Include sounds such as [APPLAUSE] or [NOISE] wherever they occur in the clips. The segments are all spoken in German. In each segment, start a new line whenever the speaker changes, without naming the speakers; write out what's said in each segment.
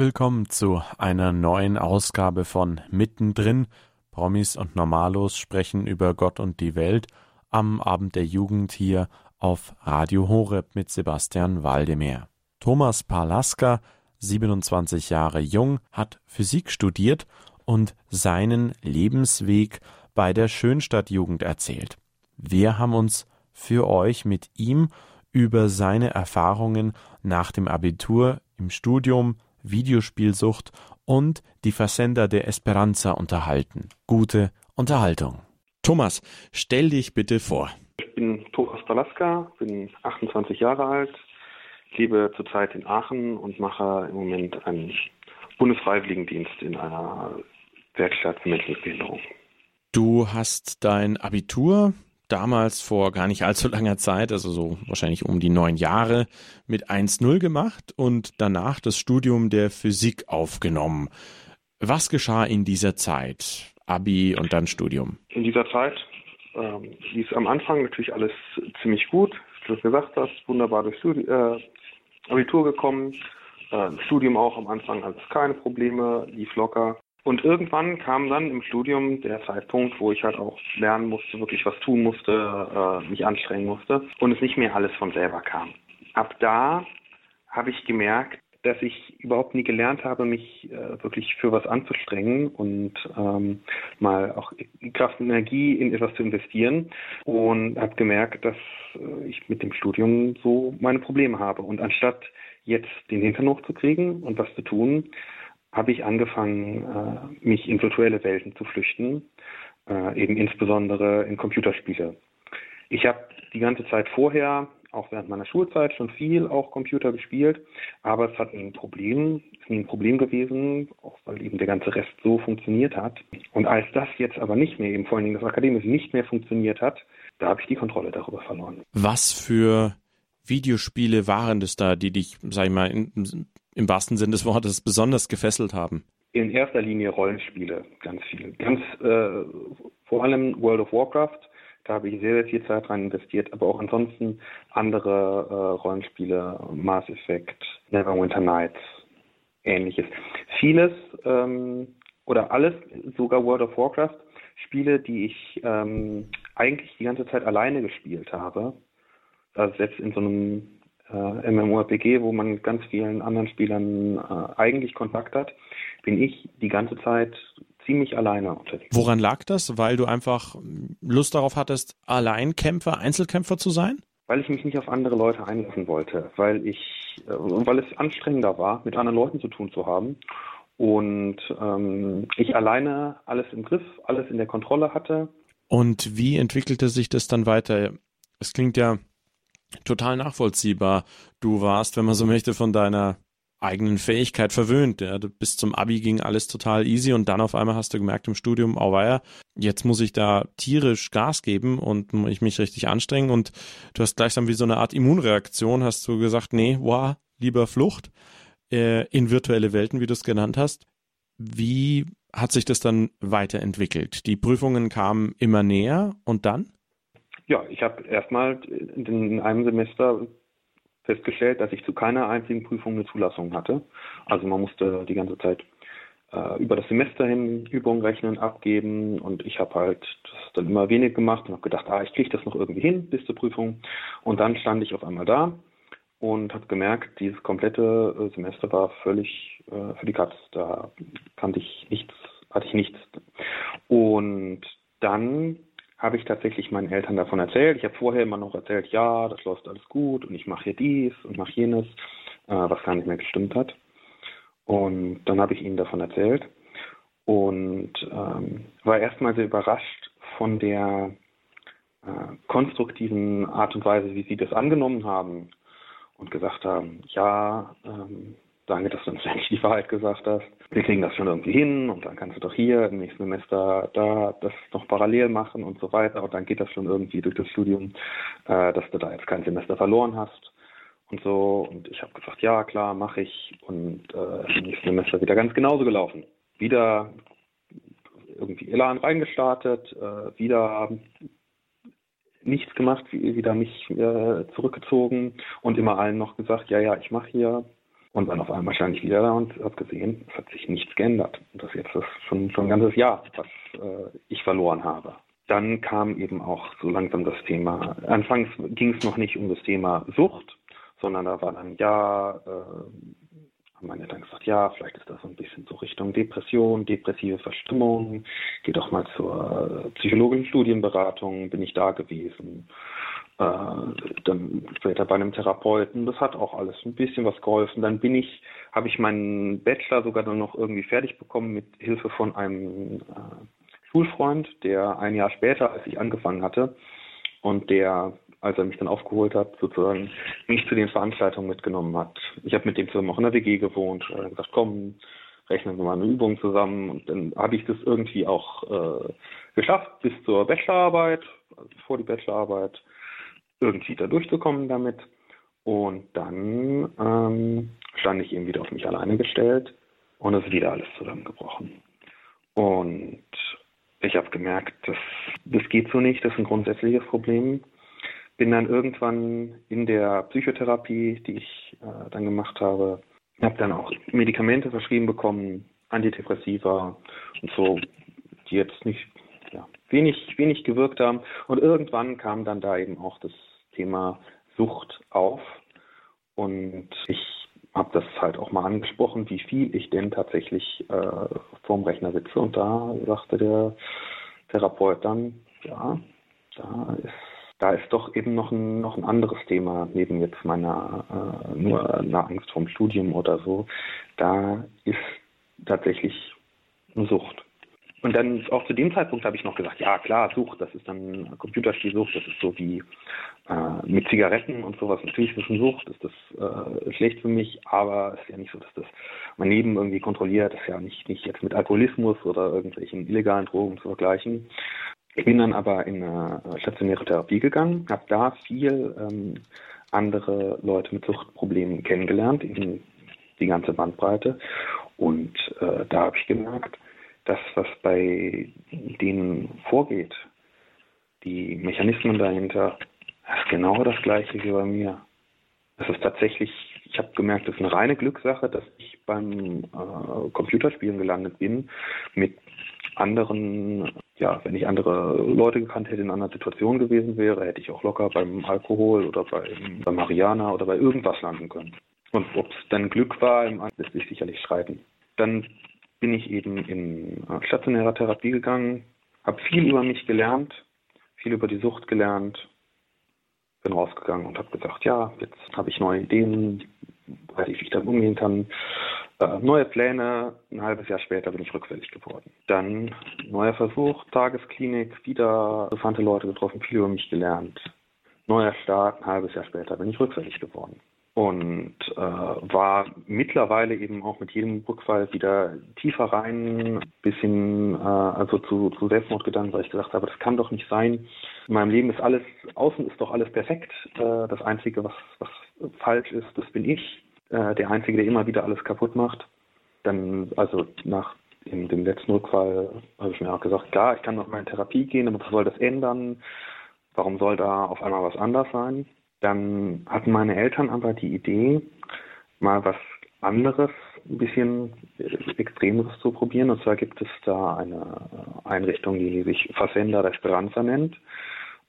Willkommen zu einer neuen Ausgabe von Mittendrin. Promis und Normalos sprechen über Gott und die Welt am Abend der Jugend hier auf Radio Horeb mit Sebastian Waldemar. Thomas Palaska, 27 Jahre jung, hat Physik studiert und seinen Lebensweg bei der Schönstadtjugend erzählt. Wir haben uns für euch mit ihm über seine Erfahrungen nach dem Abitur im Studium Videospielsucht und die Versender der Esperanza unterhalten. Gute Unterhaltung. Thomas, stell dich bitte vor.
Ich bin Thomas Palaska, bin 28 Jahre alt, lebe zurzeit in Aachen und mache im Moment einen Bundesfreiwilligendienst in einer Werkstatt für Menschen mit Behinderung.
Du hast dein Abitur damals vor gar nicht allzu langer Zeit, also so wahrscheinlich um die neun Jahre, mit 1.0 gemacht und danach das Studium der Physik aufgenommen. Was geschah in dieser Zeit? Abi und dann Studium?
In dieser Zeit ähm, lief am Anfang natürlich alles ziemlich gut. Wie du gesagt hast, wunderbar durch Studi äh, Abitur gekommen. Äh, Studium auch am Anfang alles keine Probleme, lief locker. Und irgendwann kam dann im Studium der Zeitpunkt, wo ich halt auch lernen musste, wirklich was tun musste, äh, mich anstrengen musste und es nicht mehr alles von selber kam. Ab da habe ich gemerkt, dass ich überhaupt nie gelernt habe, mich äh, wirklich für was anzustrengen und ähm, mal auch Kraft und Energie in etwas zu investieren und habe gemerkt, dass äh, ich mit dem Studium so meine Probleme habe. Und anstatt jetzt den Hintern hochzukriegen und was zu tun, habe ich angefangen, äh, mich in virtuelle Welten zu flüchten, äh, eben insbesondere in Computerspiele. Ich habe die ganze Zeit vorher, auch während meiner Schulzeit, schon viel auch Computer gespielt, aber es hat ein Problem, ist nie ein Problem gewesen, auch weil eben der ganze Rest so funktioniert hat. Und als das jetzt aber nicht mehr, eben vor allen Dingen das Akademische nicht mehr funktioniert hat, da habe ich die Kontrolle darüber verloren.
Was für Videospiele waren das da, die dich, sag ich mal, in, im wahrsten Sinne des Wortes besonders gefesselt haben?
In erster Linie Rollenspiele, ganz viel. Ganz äh, vor allem World of Warcraft, da habe ich sehr, sehr viel Zeit rein investiert, aber auch ansonsten andere äh, Rollenspiele, Mass Effect, Neverwinter Nights, ähnliches. Vieles ähm, oder alles, sogar World of Warcraft, Spiele, die ich ähm, eigentlich die ganze Zeit alleine gespielt habe. Also selbst in so einem äh, MMORPG, wo man mit ganz vielen anderen Spielern äh, eigentlich Kontakt hat, bin ich die ganze Zeit ziemlich alleine unterwegs.
Woran lag das? Weil du einfach Lust darauf hattest, Alleinkämpfer, Einzelkämpfer zu sein?
Weil ich mich nicht auf andere Leute einlassen wollte, weil ich, äh, weil es anstrengender war, mit anderen Leuten zu tun zu haben und ähm, ich alleine alles im Griff, alles in der Kontrolle hatte.
Und wie entwickelte sich das dann weiter? Es klingt ja total nachvollziehbar. Du warst, wenn man so möchte, von deiner eigenen Fähigkeit verwöhnt. Ja. Bis zum Abi ging alles total easy und dann auf einmal hast du gemerkt im Studium, oh weia, jetzt muss ich da tierisch Gas geben und ich mich richtig anstrengen und du hast gleichsam wie so eine Art Immunreaktion, hast du gesagt, nee, wow, lieber Flucht äh, in virtuelle Welten, wie du es genannt hast. Wie hat sich das dann weiterentwickelt? Die Prüfungen kamen immer näher und dann?
Ja, ich habe erstmal in einem Semester festgestellt, dass ich zu keiner einzigen Prüfung eine Zulassung hatte. Also man musste die ganze Zeit äh, über das Semester hin Übungen rechnen, abgeben und ich habe halt das dann immer wenig gemacht und habe gedacht, ah, ich kriege das noch irgendwie hin bis zur Prüfung. Und dann stand ich auf einmal da und habe gemerkt, dieses komplette äh, Semester war völlig äh, für die Katz. Da kannte ich nichts, hatte ich nichts. Und dann habe ich tatsächlich meinen Eltern davon erzählt. Ich habe vorher immer noch erzählt, ja, das läuft alles gut und ich mache hier dies und mache jenes, äh, was gar nicht mehr gestimmt hat. Und dann habe ich ihnen davon erzählt und ähm, war erstmal sehr überrascht von der äh, konstruktiven Art und Weise, wie sie das angenommen haben und gesagt haben, ja, ähm, danke, dass du uns [LAUGHS] endlich die Wahrheit gesagt hast. Wir kriegen das schon irgendwie hin und dann kannst du doch hier im nächsten Semester da das noch parallel machen und so weiter und dann geht das schon irgendwie durch das Studium, äh, dass du da jetzt kein Semester verloren hast und so. Und ich habe gesagt, ja klar, mache ich und äh, im nächsten Semester wieder ganz genauso gelaufen. Wieder irgendwie Elan reingestartet, äh, wieder nichts gemacht, wieder mich äh, zurückgezogen und immer allen noch gesagt, ja, ja, ich mache hier Und dann auf einmal stand ich wieder da und habe gesehen, es hat sich nichts geändert. Und das jetzt ist schon, schon ein ganzes Jahr, was äh, ich verloren habe. Dann kam eben auch so langsam das Thema, anfangs ging es noch nicht um das Thema Sucht, sondern da war dann, ja, äh, haben meine Eltern gesagt, ja, vielleicht ist das so ein bisschen so Richtung Depression, depressive Verstimmung, geh doch mal zur äh, psychologischen Studienberatung, bin ich da gewesen. Äh, dann später bei einem Therapeuten, das hat auch alles ein bisschen was geholfen. Dann bin ich, habe ich meinen Bachelor sogar dann noch irgendwie fertig bekommen mit Hilfe von einem äh, Schulfreund, der ein Jahr später, als ich angefangen hatte, und der als er mich dann aufgeholt hat, sozusagen mich zu den Veranstaltungen mitgenommen hat. Ich habe mit dem zusammen auch in der WG gewohnt. Er hat gesagt, komm, rechnen wir mal eine Übung zusammen. Und dann habe ich das irgendwie auch äh, geschafft bis zur Bachelorarbeit, also vor die Bachelorarbeit, irgendwie da durchzukommen damit. Und dann ähm, stand ich eben wieder auf mich alleine gestellt und es ist wieder alles zusammengebrochen. Und ich habe gemerkt, das, das geht so nicht, das ist ein grundsätzliches Problem bin dann irgendwann in der Psychotherapie, die ich äh, dann gemacht habe, habe dann auch Medikamente verschrieben bekommen, Antidepressiva und so, die jetzt nicht ja, wenig, wenig gewirkt haben. Und irgendwann kam dann da eben auch das Thema Sucht auf. Und ich habe das halt auch mal angesprochen, wie viel ich denn tatsächlich äh, vorm Rechner sitze. Und da sagte der Therapeut dann, ja, da ist da ist doch eben noch ein, noch ein anderes Thema, neben jetzt meiner äh, nur einer Angst vorm Studium oder so. Da ist tatsächlich eine Sucht. Und dann auch zu dem Zeitpunkt habe ich noch gesagt, ja klar, Sucht, das ist dann Computerspielsucht, das ist so wie äh, mit Zigaretten und sowas. Natürlich ist das eine Sucht, ist das äh, schlecht für mich, aber es ist ja nicht so, dass das mein Leben irgendwie kontrolliert, das ist ja nicht, nicht jetzt mit Alkoholismus oder irgendwelchen illegalen Drogen zu vergleichen. Ich bin dann aber in eine stationäre Therapie gegangen, habe da viel ähm, andere Leute mit Suchtproblemen kennengelernt, eben die ganze Bandbreite. Und äh, da habe ich gemerkt, dass was bei denen vorgeht, die Mechanismen dahinter, ist genau das gleiche wie bei mir. Das ist tatsächlich, ich habe gemerkt, das ist eine reine Glückssache, dass ich beim äh, Computerspielen gelandet bin mit anderen ja, wenn ich andere Leute gekannt hätte, in einer Situation gewesen wäre, hätte ich auch locker beim Alkohol oder beim, bei Mariana oder bei irgendwas landen können. Und ob es dann Glück war, lässt sich sicherlich streiten. Dann bin ich eben in stationärer Therapie gegangen, habe viel über mich gelernt, viel über die Sucht gelernt, bin rausgegangen und habe gesagt, ja, jetzt habe ich neue Ideen, weiß ich, wie ich damit umgehen kann. Äh, neue Pläne, ein halbes Jahr später bin ich rückfällig geworden. Dann neuer Versuch, Tagesklinik, wieder interessante Leute getroffen, viel über mich gelernt. Neuer Start, ein halbes Jahr später bin ich rückfällig geworden. Und äh, war mittlerweile eben auch mit jedem Rückfall wieder tiefer rein, bis hin äh, also zu, zu Selbstmordgedanken, weil ich gesagt habe, das kann doch nicht sein. In meinem Leben ist alles, außen ist doch alles perfekt. Äh, das Einzige, was, was falsch ist, das bin ich äh, der Einzige, der immer wieder alles kaputt macht. Dann, also nach in dem letzten Rückfall habe ich mir auch gesagt, klar, ich kann noch mal in Therapie gehen, aber was soll das ändern? Warum soll da auf einmal was anders sein? Dann hatten meine Eltern aber die Idee, mal was anderes, ein bisschen Extremeres zu probieren. Und zwar gibt es da eine Einrichtung, die sich Fazenda da Esperanza nennt.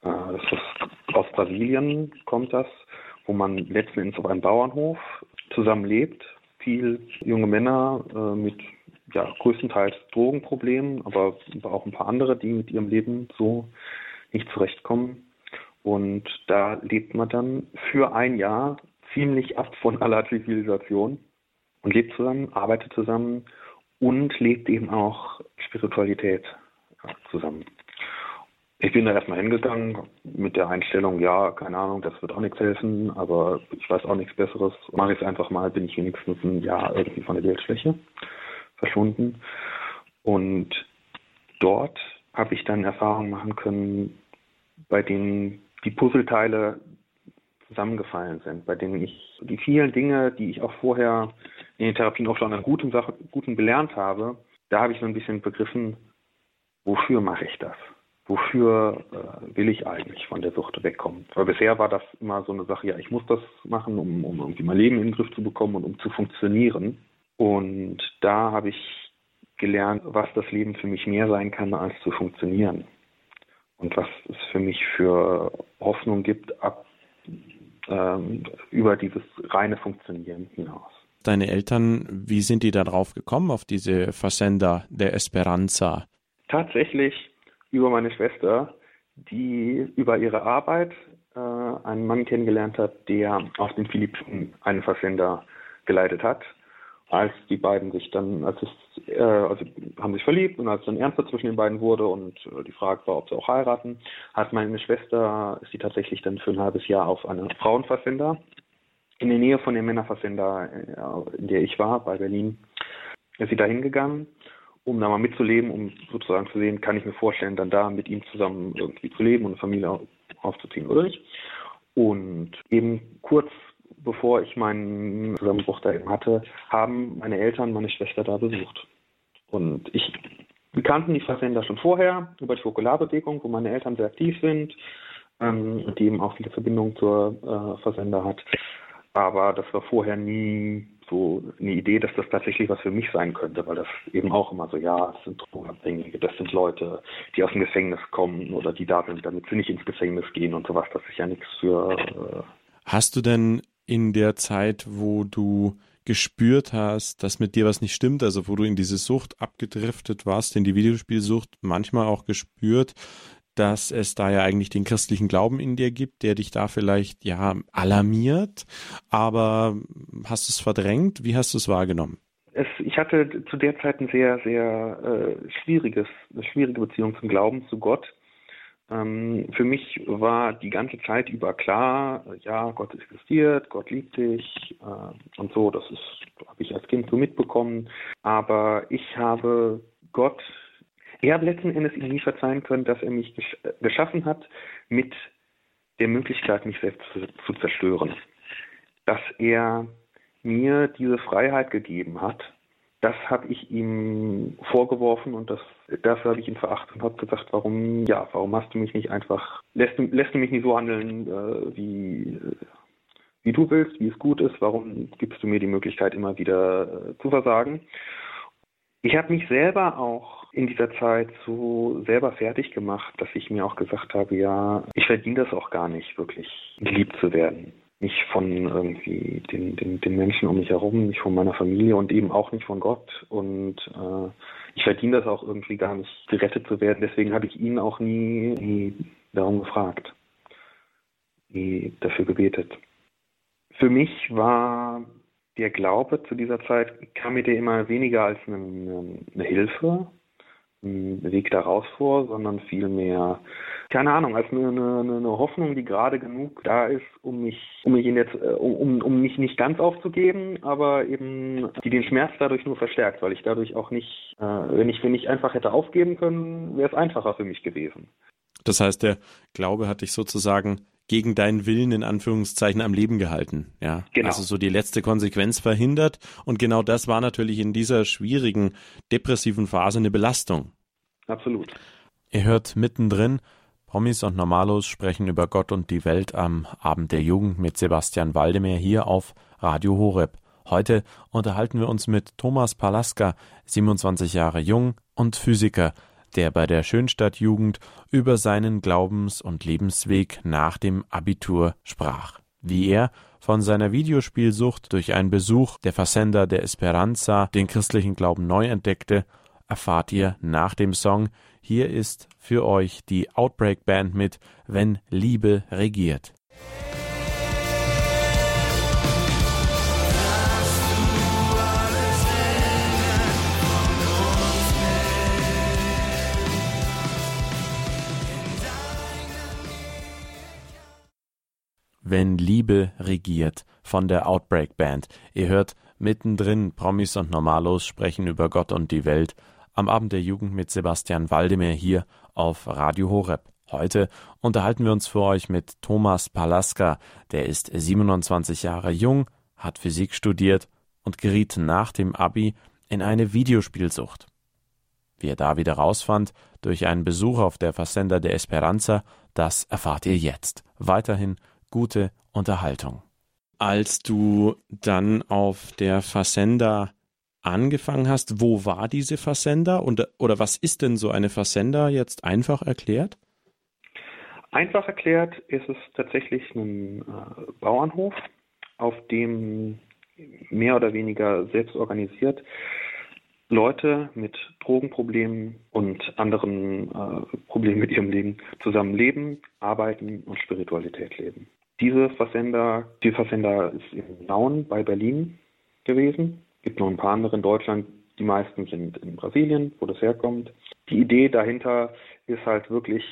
Äh, das ist aus Brasilien kommt das, wo man letzten Endes auf einem Bauernhof zusammenlebt. Viel junge Männer äh, mit ja, größtenteils Drogenproblemen, aber auch ein paar andere, die mit ihrem Leben so nicht zurechtkommen. Und da lebt man dann für ein Jahr ziemlich ab von aller Zivilisation und lebt zusammen, arbeitet zusammen und lebt eben auch Spiritualität zusammen. Ich bin da erstmal hingegangen mit der Einstellung, ja, keine Ahnung, das wird auch nichts helfen, aber ich weiß auch nichts Besseres. Mache ich es einfach mal, bin ich wenigstens ein Jahr irgendwie von der Bildfläche verschwunden. Und dort habe ich dann Erfahrungen machen können, bei denen die Puzzleteile zusammengefallen sind, bei denen ich die vielen Dinge, die ich auch vorher in den Therapien auch schon an guten Sachen, guten gelernt habe, da habe ich so ein bisschen begriffen, wofür mache ich das? wofür äh, will ich eigentlich von der Sucht wegkommen? Weil bisher war das immer so eine Sache, ja, ich muss das machen, um, um irgendwie mein Leben in den Griff zu bekommen und um zu funktionieren. Und da habe ich gelernt, was das Leben für mich mehr sein kann, als zu funktionieren. Und was es für mich für Hoffnung gibt, ab ähm, über dieses reine Funktionieren hinaus.
Deine Eltern, wie sind die darauf gekommen, auf diese Versender der Esperanza?
Tatsächlich über meine Schwester, die über ihre Arbeit äh, einen Mann kennengelernt hat, der auf den Philippinen einen Versender geleitet hat. Als die beiden sich dann, als es, äh, also haben sich verliebt und als dann ernster zwischen den beiden wurde und äh, die Frage war, ob sie auch heiraten, hat meine Schwester, ist sie tatsächlich dann für ein halbes Jahr auf einen Frauenversender in der Nähe von dem Männerversender, äh, in der ich war, bei Berlin, ist sie da hingegangen um da mal mitzuleben, um sozusagen zu sehen, kann ich mir vorstellen, dann da mit ihm zusammen irgendwie zu leben und eine Familie aufzuziehen oder nicht. Und eben kurz bevor ich meinen Zusammenbruch da eben hatte, haben meine Eltern meine Schwester da besucht. Und ich, wir kannten die Versender schon vorher über die Fokularbewegung, wo meine Eltern sehr aktiv sind, ähm, die eben auch viele Verbindungen zur äh, Versender hat. Aber das war vorher nie so eine Idee, dass das tatsächlich was für mich sein könnte, weil das eben auch immer so, ja, es sind Drogenabhängige, das sind Leute, die aus dem Gefängnis kommen oder die da sind, damit sie nicht ins Gefängnis gehen und sowas. Das ist ja nichts für. Äh
Hast du denn in der Zeit, wo du gespürt hast, dass mit dir was nicht stimmt, also wo du in diese Sucht abgedriftet warst, in die Videospielsucht, manchmal auch gespürt, dass es da ja eigentlich den christlichen Glauben in dir gibt, der dich da vielleicht ja alarmiert, aber hast du es verdrängt? Wie hast du es wahrgenommen?
Es, ich hatte zu der Zeit ein sehr, sehr äh, schwieriges, eine schwierige Beziehung zum Glauben, zu Gott. Ähm, für mich war die ganze Zeit über klar, ja, Gott existiert, Gott liebt dich äh, und so. Das ist, habe ich als Kind so mitbekommen. Aber ich habe Gott er hat letzten Endes ihm nie verzeihen können, dass er mich gesch geschaffen hat mit der Möglichkeit, mich selbst zu, zu zerstören. Dass er mir diese Freiheit gegeben hat, das habe ich ihm vorgeworfen und das, dafür habe ich ihn verachtet und habe gesagt, warum, ja, warum hast du mich nicht einfach, lässt du, lässt du mich nicht so handeln, äh, wie, wie du willst, wie es gut ist, warum gibst du mir die Möglichkeit, immer wieder äh, zu versagen? Ich habe mich selber auch in dieser Zeit so selber fertig gemacht, dass ich mir auch gesagt habe, ja, ich verdiene das auch gar nicht, wirklich geliebt zu werden. Nicht von irgendwie den, den, den Menschen um mich herum, nicht von meiner Familie und eben auch nicht von Gott. Und äh, ich verdiene das auch irgendwie gar nicht, gerettet zu werden. Deswegen habe ich ihn auch nie, nie darum gefragt, nie dafür gebetet. Für mich war der Glaube zu dieser Zeit, kam mir der immer weniger als eine, eine Hilfe, Weg daraus vor, sondern vielmehr, keine Ahnung, als eine, eine, eine Hoffnung, die gerade genug da ist, um mich, um mich jetzt, um, um mich nicht ganz aufzugeben, aber eben, die den Schmerz dadurch nur verstärkt, weil ich dadurch auch nicht, äh, wenn ich, wenn ich einfach hätte aufgeben können, wäre es einfacher für mich gewesen.
Das heißt, der Glaube hat dich sozusagen gegen deinen Willen in Anführungszeichen am Leben gehalten. Ja, genau. also so die letzte Konsequenz verhindert. Und genau das war natürlich in dieser schwierigen, depressiven Phase eine Belastung.
Absolut.
Ihr hört mittendrin, Promis und Normalos sprechen über Gott und die Welt am Abend der Jugend mit Sebastian Waldemar hier auf Radio Horeb. Heute unterhalten wir uns mit Thomas Palaska, 27 Jahre jung und Physiker, der bei der Schönstadtjugend über seinen Glaubens- und Lebensweg nach dem Abitur sprach. Wie er von seiner Videospielsucht durch einen Besuch der Versender der Esperanza den christlichen Glauben neu entdeckte, erfahrt ihr nach dem Song. Hier ist für euch die Outbreak Band mit Wenn Liebe regiert. Wenn Liebe regiert von der Outbreak Band. Ihr hört mittendrin Promis und Normalos sprechen über Gott und die Welt am Abend der Jugend mit Sebastian Waldemar hier auf Radio Horeb. Heute unterhalten wir uns für euch mit Thomas Palaska. Der ist 27 Jahre jung, hat Physik studiert und geriet nach dem Abi in eine Videospielsucht. Wie er da wieder rausfand, durch einen Besuch auf der Fazenda de Esperanza, das erfahrt ihr jetzt. Weiterhin gute Unterhaltung. Als du dann auf der Fazenda angefangen hast, wo war diese Fazenda und, oder was ist denn so eine Fazenda jetzt einfach erklärt?
Einfach erklärt ist es tatsächlich ein äh, Bauernhof, auf dem mehr oder weniger selbst organisiert Leute mit Drogenproblemen und anderen äh, Problemen mit ihrem Leben zusammen leben, arbeiten und Spiritualität leben. Diese Fazenda, die Fazenda ist in Nauen bei Berlin gewesen. Es gibt noch ein paar andere in Deutschland. Die meisten sind in Brasilien, wo das herkommt. Die Idee dahinter ist halt wirklich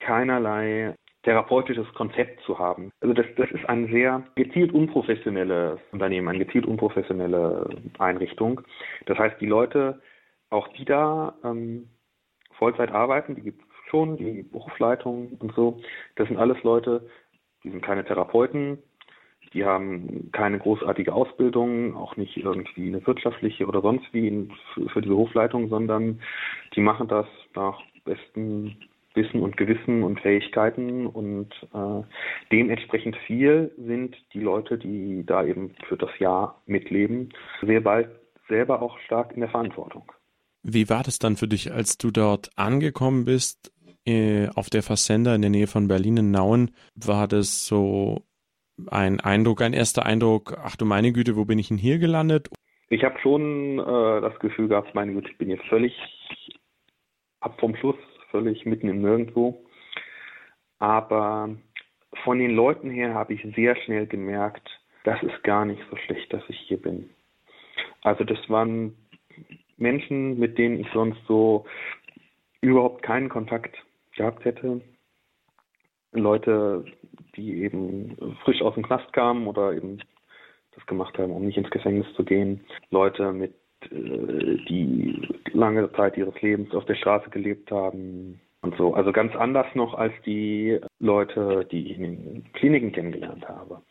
keinerlei therapeutisches Konzept zu haben. Also das, das ist ein sehr gezielt unprofessionelles Unternehmen, eine gezielt unprofessionelle Einrichtung. Das heißt, die Leute, auch die da ähm, Vollzeit arbeiten, die gibt es schon, die Berufsleitung und so, das sind alles Leute, die sind keine Therapeuten, die haben keine großartige Ausbildung, auch nicht irgendwie eine wirtschaftliche oder sonst wie für die Berufsleitung, sondern die machen das nach besten Wissen und Gewissen und Fähigkeiten und äh, dementsprechend viel sind die Leute, die da eben für das Jahr mitleben, sehr bald selber auch stark in der Verantwortung.
Wie war das dann für dich, als du dort angekommen bist äh, auf der Fassender in der Nähe von Berlin in Nauen? War das so ein Eindruck, ein erster Eindruck, ach du meine Güte, wo bin ich denn hier gelandet?
Ich habe schon äh, das Gefühl gehabt, meine Güte, ich bin jetzt völlig ab vom Schluss völlig mitten im Nirgendwo. Aber von den Leuten her habe ich sehr schnell gemerkt, das ist gar nicht so schlecht, dass ich hier bin. Also das waren Menschen, mit denen ich sonst so überhaupt keinen Kontakt gehabt hätte. Leute, die eben frisch aus dem Knast kamen oder eben das gemacht haben, um nicht ins Gefängnis zu gehen. Leute mit äh, die lange Zeit ihres Lebens auf der Straße gelebt haben und so. Also ganz anders noch als die Leute, die ich in den Kliniken kennengelernt habe.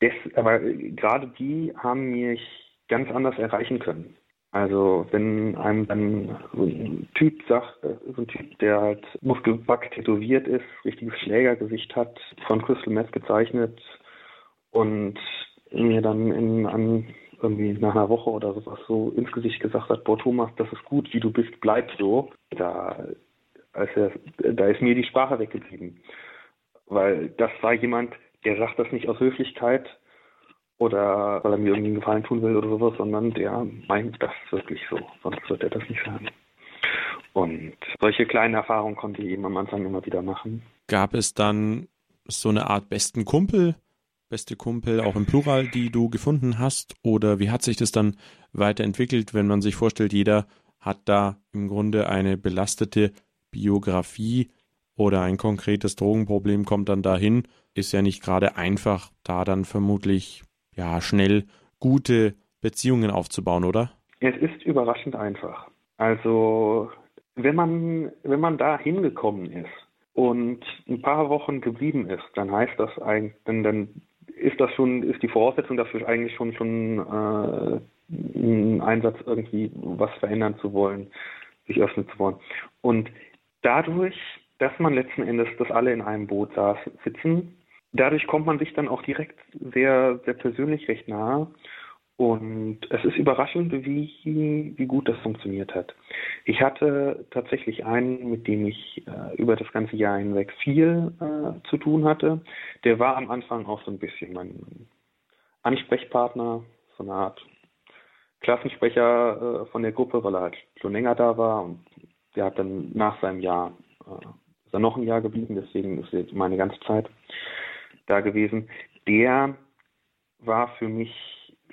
Das, aber gerade die haben mich ganz anders erreichen können. Also wenn einem dann so ein Typ sagt, äh, so ein Typ, der halt muskelback tätowiert ist, richtiges Schlägergesicht hat, von Crystal Meth gezeichnet und mir dann in, an irgendwie nach einer Woche oder sowas so ins Gesicht gesagt hat, boah Thomas, das ist gut, wie du bist, bleib so. Da, als er, da ist mir die Sprache weggeblieben. Weil das war jemand, der sagt das nicht aus Höflichkeit oder weil er mir irgendwie einen Gefallen tun will oder sowas, sondern der meint das wirklich so, sonst wird er das nicht sagen. Und solche kleinen Erfahrungen konnte ich eben am Anfang immer wieder machen.
Gab es dann so eine Art besten Kumpel, beste Kumpel, auch im Plural, die du gefunden hast? Oder wie hat sich das dann weiterentwickelt, wenn man sich vorstellt, jeder hat da im Grunde eine belastete Biografie oder ein konkretes Drogenproblem kommt dann dahin, ist ja nicht gerade einfach, da dann vermutlich ja schnell gute Beziehungen aufzubauen, oder?
Es ist überraschend einfach. Also wenn man wenn man da hingekommen ist und ein paar Wochen geblieben ist, dann heißt das eigentlich, dann, dann ist das schon, ist die Voraussetzung dafür eigentlich schon schon äh, ein Einsatz, irgendwie was verändern zu wollen, sich öffnen zu wollen. Und dadurch, dass man letzten Endes, dass alle in einem Boot saß, sitzen, dadurch kommt man sich dann auch direkt sehr, sehr persönlich recht nahe und es ist überraschend, wie, wie gut das funktioniert hat. Ich hatte tatsächlich einen, mit dem ich äh, über das ganze Jahr hinweg viel äh, zu tun hatte. Der war am Anfang auch so ein bisschen mein Ansprechpartner, so eine Art Klassensprecher äh, von der Gruppe, weil er halt schon länger da war. Und der hat dann nach seinem Jahr, äh, ist er noch ein Jahr geblieben, deswegen ist jetzt meine ganze Zeit da gewesen. Der war für mich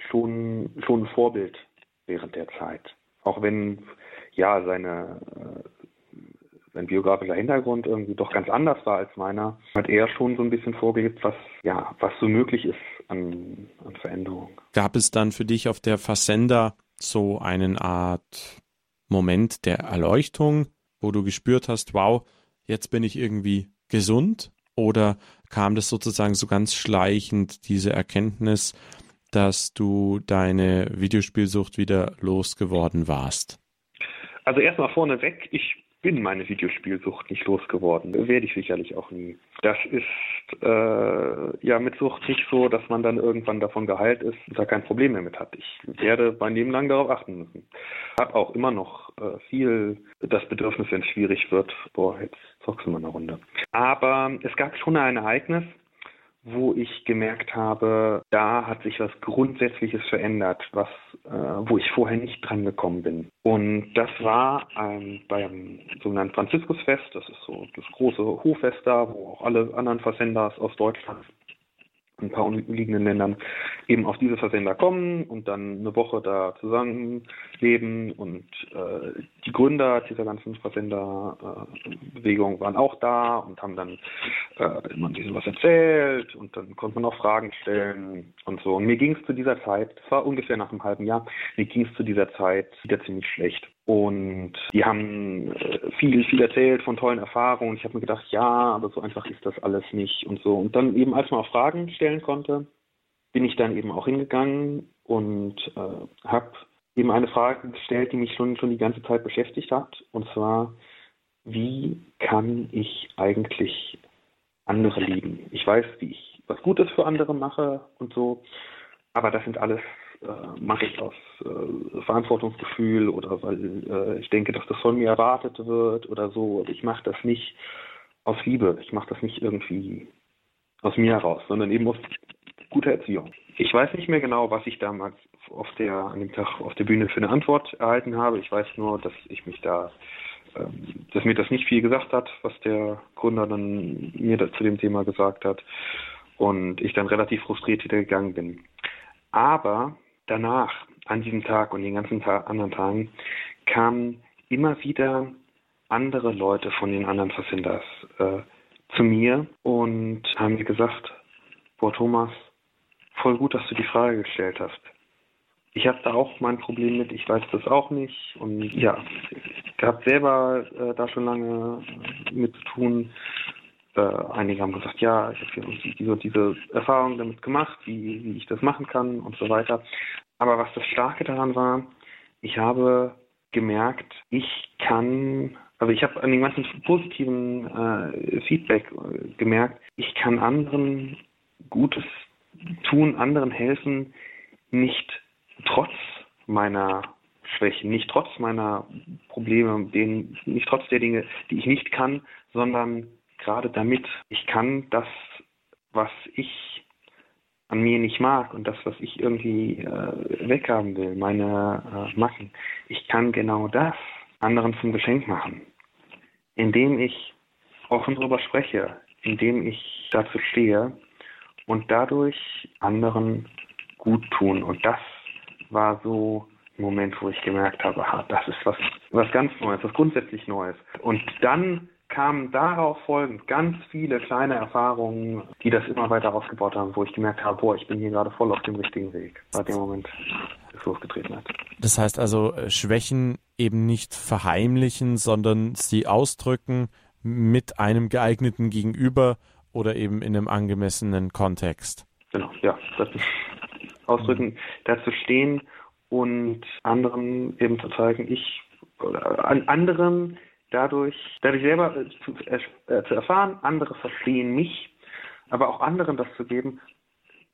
schon, schon ein Vorbild während der Zeit. Auch wenn ja seine äh, sein biografischer Hintergrund irgendwie doch ganz anders war als meiner, hat er schon so ein bisschen vorgelebt, was ja was so möglich ist an, an Veränderung.
Gab es dann für dich auf der Fassenda so einen Art Moment der Erleuchtung, wo du gespürt hast, wow, jetzt bin ich irgendwie gesund? Oder kam das sozusagen so ganz schleichend, diese Erkenntnis, dass du deine Videospielsucht wieder losgeworden warst?
Also erstmal vorneweg, ich bin meine Videospielsucht nicht losgeworden. Werde ich sicherlich auch nie. Das ist äh, ja mit Sucht nicht so, dass man dann irgendwann davon geheilt ist und da kein Problem mehr mit hat. Ich werde mein Leben lang darauf achten müssen. Hab auch immer noch äh, viel das Bedürfnis, wenn es schwierig wird, boah, jetzt zockst du mal eine Runde. Aber es gab schon ein Ereignis, wo ich gemerkt habe, da hat sich was Grundsätzliches verändert, was, äh, wo ich vorher nicht dran gekommen bin. Und das war ähm, beim sogenannten Franziskusfest, das ist so das große Hochfest da, wo auch alle anderen Versenders aus Deutschland ein paar umliegenden Ländern eben auf diese Versender kommen und dann eine Woche da zusammenleben und äh, die Gründer dieser ganzen Versenderbewegung äh, waren auch da und haben dann äh, immer ein bisschen was erzählt und dann konnte man auch Fragen stellen und so. Und mir ging es zu dieser Zeit, das war ungefähr nach einem halben Jahr, mir ging es zu dieser Zeit wieder ziemlich schlecht. Und die haben äh, viel, viel erzählt von tollen Erfahrungen. Ich habe mir gedacht, ja, aber so einfach ist das alles nicht und so. Und dann eben, als man auch Fragen stellen konnte, bin ich dann eben auch hingegangen und äh, habe eben eine Frage gestellt, die mich schon, schon die ganze Zeit beschäftigt hat. Und zwar, wie kann ich eigentlich andere lieben? Ich weiß, wie ich was Gutes für andere mache und so, aber das sind alles äh, mache ich aus äh, Verantwortungsgefühl oder weil äh, ich denke, dass das von mir erwartet wird oder so. Ich mache das nicht aus Liebe. Ich mache das nicht irgendwie aus mir heraus, sondern eben aus guter Erziehung. Ich weiß nicht mehr genau, was ich damals auf der, an dem Tag auf der Bühne für eine Antwort erhalten habe. Ich weiß nur, dass ich mich da, ähm, dass mir das nicht viel gesagt hat, was der Gründer dann mir zu dem Thema gesagt hat. Und ich dann relativ frustriert wieder gegangen bin. Aber danach, an diesem Tag und den ganzen Tag, anderen Tagen, kamen immer wieder andere Leute von den anderen Versenders äh, zu mir und haben mir gesagt, boah Thomas, voll gut, dass du die Frage gestellt hast. Ich habe da auch mein Problem mit, ich weiß das auch nicht und ja, ich habe selber äh, da schon lange mit zu tun äh, einige haben gesagt, ja, ich habe diese und diese Erfahrung damit gemacht, wie, wie ich das machen kann und so weiter. Aber was das Starke daran war, ich habe gemerkt, ich kann, also ich habe an dem ganzen positiven äh, Feedback äh, gemerkt, ich kann anderen Gutes tun, anderen helfen, nicht trotz meiner Schwächen, nicht trotz meiner Probleme, denen, nicht trotz der Dinge, die ich nicht kann, sondern gerade damit ich kann das, was ich an mir nicht mag und das, was ich irgendwie äh, weghaben will, meine äh, Macken, ich kann genau das anderen zum Geschenk machen, indem ich offen darüber spreche, indem ich dazu stehe und dadurch anderen gut tun. Und das war so ein Moment, wo ich gemerkt habe, aha, das ist was, was ganz Neues, was grundsätzlich Neues. Und dann kamen darauf folgend ganz viele kleine Erfahrungen, die das immer weiter ausgebaut haben, wo ich gemerkt habe, boah, ich bin hier gerade voll auf dem richtigen Weg, bei dem Moment es losgetreten hat.
Das heißt also, äh, Schwächen eben nicht verheimlichen, sondern sie ausdrücken mit einem geeigneten Gegenüber oder eben in einem angemessenen Kontext.
Genau, ja. ausdrücken, mhm. dazu stehen und anderen eben zu zeigen, ich oder an anderen dadurch, dadurch selber äh, zu, äh, zu erfahren, andere verstehen mich, aber auch anderen das zu geben,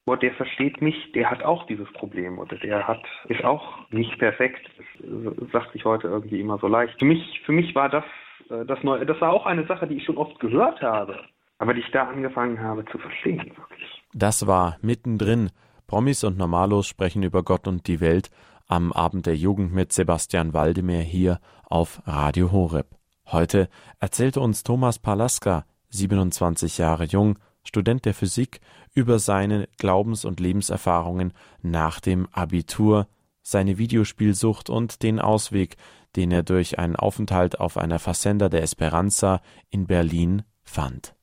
boah, der versteht mich, der hat auch dieses Problem oder der hat, ist auch nicht perfekt. Das sagt sich heute irgendwie immer so leicht. Für mich, für mich war das, äh, das Neue, das war auch eine Sache, die ich schon oft gehört habe, aber die ich da angefangen habe zu verstehen, wirklich.
Das war mittendrin. Promis und Normalos sprechen über Gott und die Welt am Abend der Jugend mit Sebastian Waldemar hier auf Radio Horeb. Heute erzählte uns Thomas Palaska, 27 Jahre jung, Student der Physik, über seine Glaubens- und Lebenserfahrungen nach dem Abitur, seine Videospielsucht und den Ausweg, den er durch einen Aufenthalt auf einer Versender der Esperanza in Berlin fand